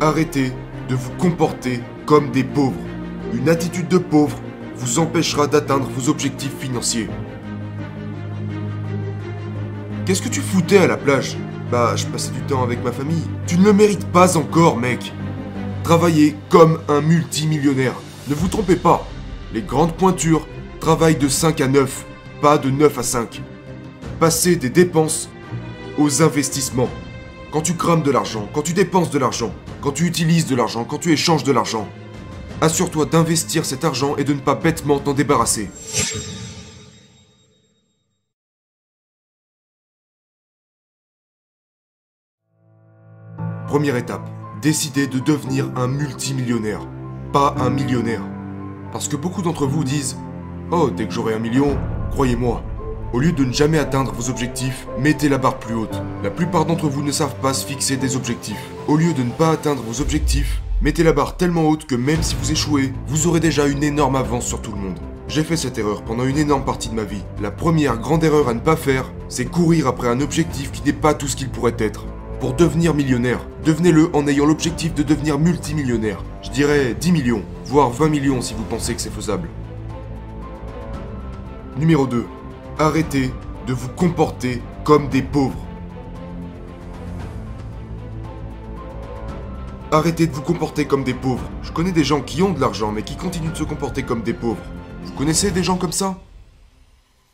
Arrêtez de vous comporter comme des pauvres. Une attitude de pauvre vous empêchera d'atteindre vos objectifs financiers. Qu'est-ce que tu foutais à la plage? Bah, je passais du temps avec ma famille. Tu ne le mérites pas encore, mec. Travaillez comme un multimillionnaire. Ne vous trompez pas. Les grandes pointures travaillent de 5 à 9, pas de 9 à 5. Passez des dépenses aux investissements. Quand tu crames de l'argent, quand tu dépenses de l'argent, quand tu utilises de l'argent, quand tu échanges de l'argent, assure-toi d'investir cet argent et de ne pas bêtement t'en débarrasser. Première étape, décidez de devenir un multimillionnaire, pas un millionnaire. Parce que beaucoup d'entre vous disent Oh, dès que j'aurai un million, croyez-moi, au lieu de ne jamais atteindre vos objectifs, mettez la barre plus haute. La plupart d'entre vous ne savent pas se fixer des objectifs. Au lieu de ne pas atteindre vos objectifs, mettez la barre tellement haute que même si vous échouez, vous aurez déjà une énorme avance sur tout le monde. J'ai fait cette erreur pendant une énorme partie de ma vie. La première grande erreur à ne pas faire, c'est courir après un objectif qui n'est pas tout ce qu'il pourrait être. Pour devenir millionnaire, devenez-le en ayant l'objectif de devenir multimillionnaire. Je dirais 10 millions, voire 20 millions si vous pensez que c'est faisable. Numéro 2. Arrêtez de vous comporter comme des pauvres. Arrêtez de vous comporter comme des pauvres. Je connais des gens qui ont de l'argent mais qui continuent de se comporter comme des pauvres. Vous connaissez des gens comme ça?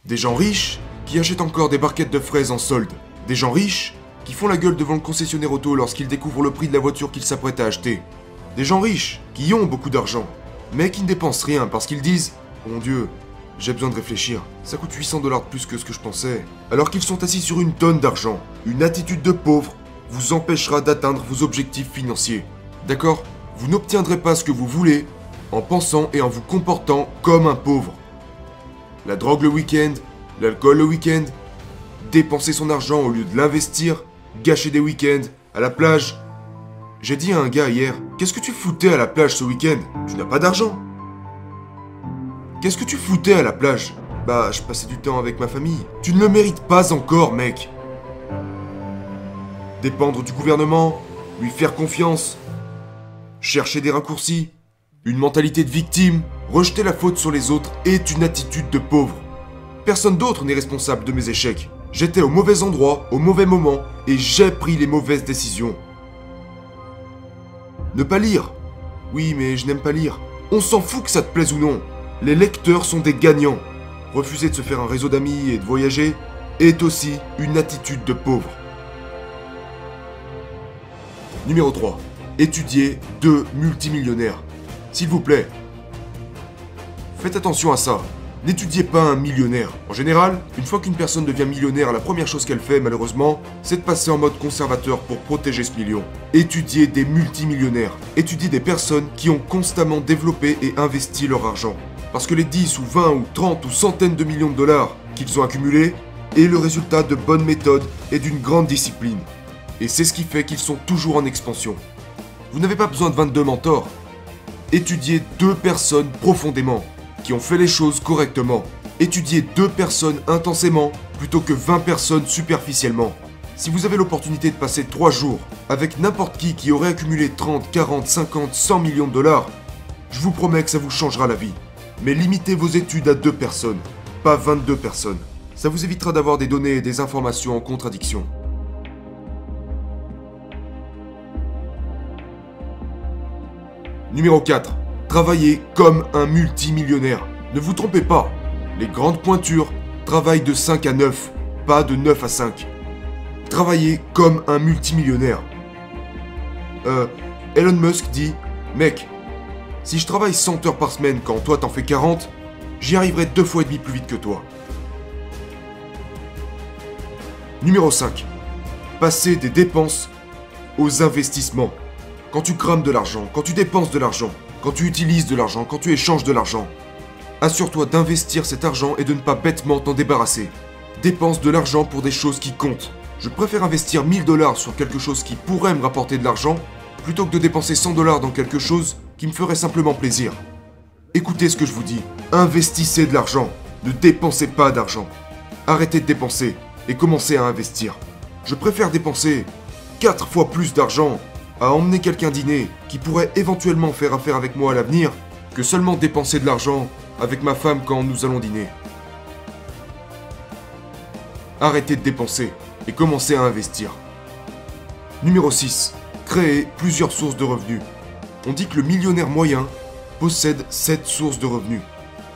Des gens riches qui achètent encore des barquettes de fraises en solde. Des gens riches qui font la gueule devant le concessionnaire auto lorsqu'ils découvrent le prix de la voiture qu'ils s'apprêtent à acheter. Des gens riches qui ont beaucoup d'argent mais qui ne dépensent rien parce qu'ils disent Mon Dieu, j'ai besoin de réfléchir. Ça coûte 800 dollars de plus que ce que je pensais. Alors qu'ils sont assis sur une tonne d'argent. Une attitude de pauvre vous empêchera d'atteindre vos objectifs financiers. D'accord? Vous n'obtiendrez pas ce que vous voulez en pensant et en vous comportant comme un pauvre. La drogue le week-end, l'alcool le week-end, dépenser son argent au lieu de l'investir, gâcher des week-ends, à la plage. J'ai dit à un gars hier, qu'est-ce que tu foutais à la plage ce week-end? Tu n'as pas d'argent. Qu'est-ce que tu foutais à la plage? Bah, je passais du temps avec ma famille. Tu ne le mérites pas encore, mec. Dépendre du gouvernement, lui faire confiance, chercher des raccourcis, une mentalité de victime, rejeter la faute sur les autres est une attitude de pauvre. Personne d'autre n'est responsable de mes échecs. J'étais au mauvais endroit, au mauvais moment, et j'ai pris les mauvaises décisions. Ne pas lire. Oui, mais je n'aime pas lire. On s'en fout que ça te plaise ou non. Les lecteurs sont des gagnants. Refuser de se faire un réseau d'amis et de voyager est aussi une attitude de pauvre. Numéro 3. Étudier deux multimillionnaires. S'il vous plaît. Faites attention à ça. N'étudiez pas un millionnaire. En général, une fois qu'une personne devient millionnaire, la première chose qu'elle fait, malheureusement, c'est de passer en mode conservateur pour protéger ce million. Étudiez des multimillionnaires. Étudiez des personnes qui ont constamment développé et investi leur argent. Parce que les 10 ou 20 ou 30 ou centaines de millions de dollars qu'ils ont accumulés est le résultat de bonnes méthodes et d'une grande discipline. Et c'est ce qui fait qu'ils sont toujours en expansion. Vous n'avez pas besoin de 22 mentors. Étudiez deux personnes profondément, qui ont fait les choses correctement. Étudiez deux personnes intensément plutôt que 20 personnes superficiellement. Si vous avez l'opportunité de passer 3 jours avec n'importe qui qui aurait accumulé 30, 40, 50, 100 millions de dollars, je vous promets que ça vous changera la vie. Mais limitez vos études à deux personnes, pas 22 personnes. Ça vous évitera d'avoir des données et des informations en contradiction. Numéro 4. Travaillez comme un multimillionnaire. Ne vous trompez pas. Les grandes pointures travaillent de 5 à 9, pas de 9 à 5. Travaillez comme un multimillionnaire. Euh, Elon Musk dit Mec, si je travaille 100 heures par semaine quand toi t'en fais 40, j'y arriverai deux fois et demi plus vite que toi. Numéro 5. Passer des dépenses aux investissements. Quand tu crames de l'argent, quand tu dépenses de l'argent, quand tu utilises de l'argent, quand tu échanges de l'argent, assure-toi d'investir cet argent et de ne pas bêtement t'en débarrasser. Dépense de l'argent pour des choses qui comptent. Je préfère investir 1000 dollars sur quelque chose qui pourrait me rapporter de l'argent plutôt que de dépenser 100 dollars dans quelque chose qui me ferait simplement plaisir. Écoutez ce que je vous dis. Investissez de l'argent. Ne dépensez pas d'argent. Arrêtez de dépenser et commencez à investir. Je préfère dépenser 4 fois plus d'argent à emmener quelqu'un dîner qui pourrait éventuellement faire affaire avec moi à l'avenir que seulement dépenser de l'argent avec ma femme quand nous allons dîner. Arrêtez de dépenser et commencez à investir. Numéro 6. Créer plusieurs sources de revenus. On dit que le millionnaire moyen possède 7 sources de revenus.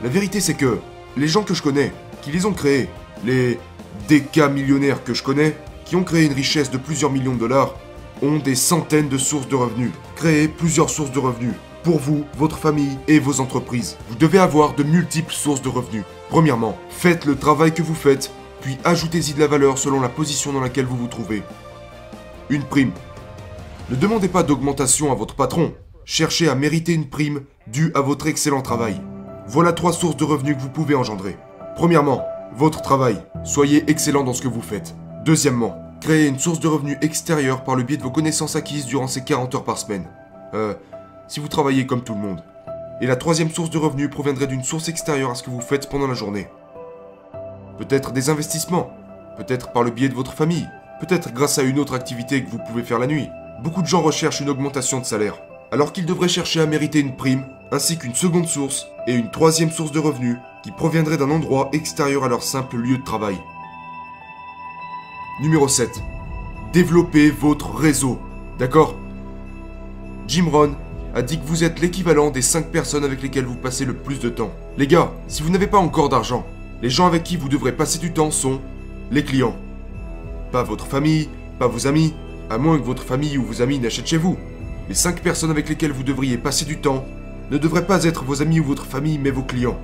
La vérité c'est que les gens que je connais, qui les ont créés, les DK millionnaires que je connais, qui ont créé une richesse de plusieurs millions de dollars, ont des centaines de sources de revenus. Créer plusieurs sources de revenus. Pour vous, votre famille et vos entreprises. Vous devez avoir de multiples sources de revenus. Premièrement, faites le travail que vous faites, puis ajoutez-y de la valeur selon la position dans laquelle vous vous trouvez. Une prime. Ne demandez pas d'augmentation à votre patron. Cherchez à mériter une prime due à votre excellent travail. Voilà trois sources de revenus que vous pouvez engendrer. Premièrement, votre travail. Soyez excellent dans ce que vous faites. Deuxièmement, créez une source de revenus extérieure par le biais de vos connaissances acquises durant ces 40 heures par semaine. Euh, si vous travaillez comme tout le monde. Et la troisième source de revenus proviendrait d'une source extérieure à ce que vous faites pendant la journée. Peut-être des investissements, peut-être par le biais de votre famille, peut-être grâce à une autre activité que vous pouvez faire la nuit. Beaucoup de gens recherchent une augmentation de salaire, alors qu'ils devraient chercher à mériter une prime, ainsi qu'une seconde source et une troisième source de revenus qui proviendrait d'un endroit extérieur à leur simple lieu de travail. Numéro 7. Développez votre réseau. D'accord? Jim Rohn a dit que vous êtes l'équivalent des 5 personnes avec lesquelles vous passez le plus de temps. Les gars, si vous n'avez pas encore d'argent, les gens avec qui vous devrez passer du temps sont les clients. Pas votre famille, pas vos amis, à moins que votre famille ou vos amis n'achètent chez vous. Les 5 personnes avec lesquelles vous devriez passer du temps ne devraient pas être vos amis ou votre famille, mais vos clients.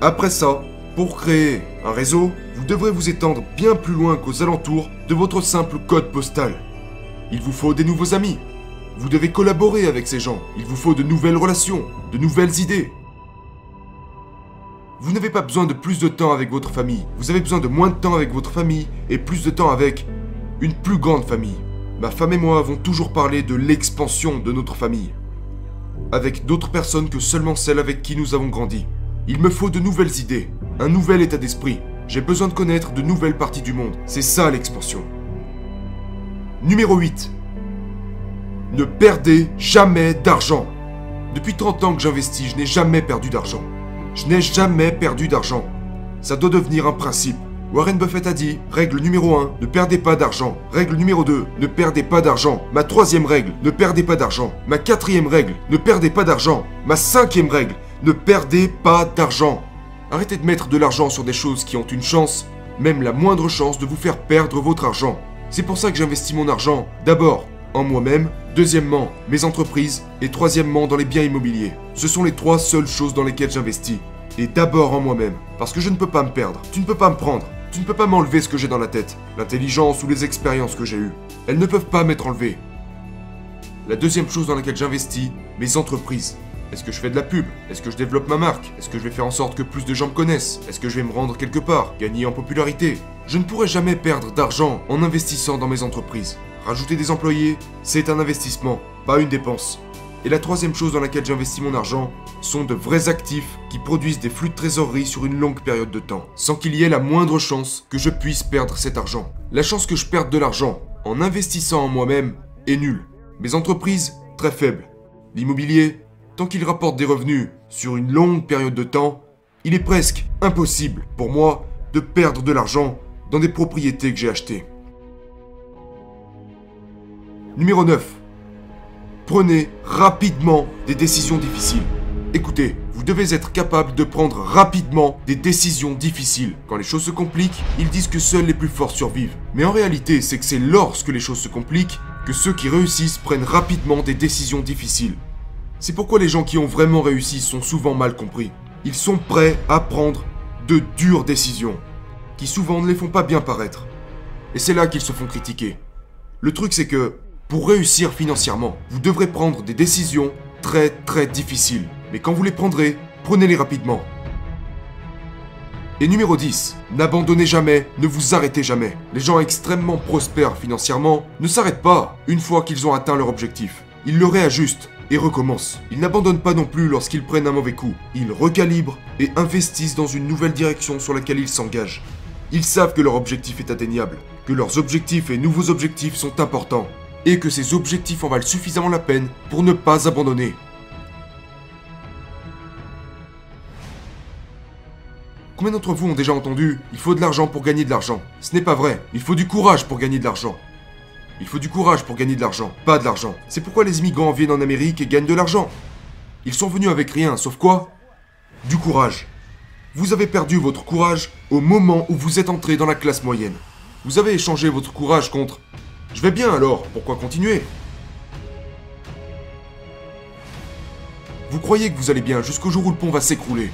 Après ça, pour créer un réseau, vous devrez vous étendre bien plus loin qu'aux alentours de votre simple code postal. Il vous faut des nouveaux amis. Vous devez collaborer avec ces gens. Il vous faut de nouvelles relations, de nouvelles idées. Vous n'avez pas besoin de plus de temps avec votre famille. Vous avez besoin de moins de temps avec votre famille et plus de temps avec une plus grande famille. Ma femme et moi avons toujours parlé de l'expansion de notre famille. Avec d'autres personnes que seulement celles avec qui nous avons grandi. Il me faut de nouvelles idées, un nouvel état d'esprit. J'ai besoin de connaître de nouvelles parties du monde. C'est ça l'expansion. Numéro 8. Ne perdez jamais d'argent. Depuis 30 ans que j'investis, je n'ai jamais perdu d'argent. Je n'ai jamais perdu d'argent. Ça doit devenir un principe. Warren Buffett a dit, règle numéro 1, ne perdez pas d'argent. Règle numéro 2, ne perdez pas d'argent. Ma troisième règle, ne perdez pas d'argent. Ma quatrième règle, ne perdez pas d'argent. Ma cinquième règle, ne perdez pas d'argent. Arrêtez de mettre de l'argent sur des choses qui ont une chance, même la moindre chance de vous faire perdre votre argent. C'est pour ça que j'investis mon argent, d'abord en moi-même, deuxièmement mes entreprises et troisièmement dans les biens immobiliers. Ce sont les trois seules choses dans lesquelles j'investis. Et d'abord en moi-même, parce que je ne peux pas me perdre, tu ne peux pas me prendre, tu ne peux pas m'enlever ce que j'ai dans la tête, l'intelligence ou les expériences que j'ai eues. Elles ne peuvent pas m'être enlevées. La deuxième chose dans laquelle j'investis, mes entreprises. Est-ce que je fais de la pub? Est-ce que je développe ma marque? Est-ce que je vais faire en sorte que plus de gens me connaissent? Est-ce que je vais me rendre quelque part Gagner en popularité? Je ne pourrai jamais perdre d'argent en investissant dans mes entreprises. Rajouter des employés, c'est un investissement, pas une dépense. Et la troisième chose dans laquelle j'investis mon argent sont de vrais actifs qui produisent des flux de trésorerie sur une longue période de temps, sans qu'il y ait la moindre chance que je puisse perdre cet argent. La chance que je perde de l'argent en investissant en moi-même est nulle. Mes entreprises, très faibles. L'immobilier, tant qu'il rapporte des revenus sur une longue période de temps, il est presque impossible pour moi de perdre de l'argent dans des propriétés que j'ai achetées. Numéro 9. Prenez rapidement des décisions difficiles. Écoutez, vous devez être capable de prendre rapidement des décisions difficiles. Quand les choses se compliquent, ils disent que seuls les plus forts survivent. Mais en réalité, c'est que c'est lorsque les choses se compliquent que ceux qui réussissent prennent rapidement des décisions difficiles. C'est pourquoi les gens qui ont vraiment réussi sont souvent mal compris. Ils sont prêts à prendre de dures décisions, qui souvent ne les font pas bien paraître. Et c'est là qu'ils se font critiquer. Le truc c'est que, pour réussir financièrement, vous devrez prendre des décisions très très difficiles. Mais quand vous les prendrez, prenez-les rapidement. Et numéro 10, n'abandonnez jamais, ne vous arrêtez jamais. Les gens extrêmement prospères financièrement ne s'arrêtent pas une fois qu'ils ont atteint leur objectif. Ils le réajustent et recommencent. Ils n'abandonnent pas non plus lorsqu'ils prennent un mauvais coup. Ils recalibrent et investissent dans une nouvelle direction sur laquelle ils s'engagent. Ils savent que leur objectif est atteignable, que leurs objectifs et nouveaux objectifs sont importants. Et que ces objectifs en valent suffisamment la peine pour ne pas abandonner. Combien d'entre vous ont déjà entendu Il faut de l'argent pour gagner de l'argent Ce n'est pas vrai. Il faut du courage pour gagner de l'argent. Il faut du courage pour gagner de l'argent, pas de l'argent. C'est pourquoi les immigrants viennent en Amérique et gagnent de l'argent. Ils sont venus avec rien, sauf quoi? Du courage. Vous avez perdu votre courage au moment où vous êtes entré dans la classe moyenne. Vous avez échangé votre courage contre Je vais bien alors, pourquoi continuer? Vous croyez que vous allez bien? Jusqu'au jour où le pont va s'écrouler.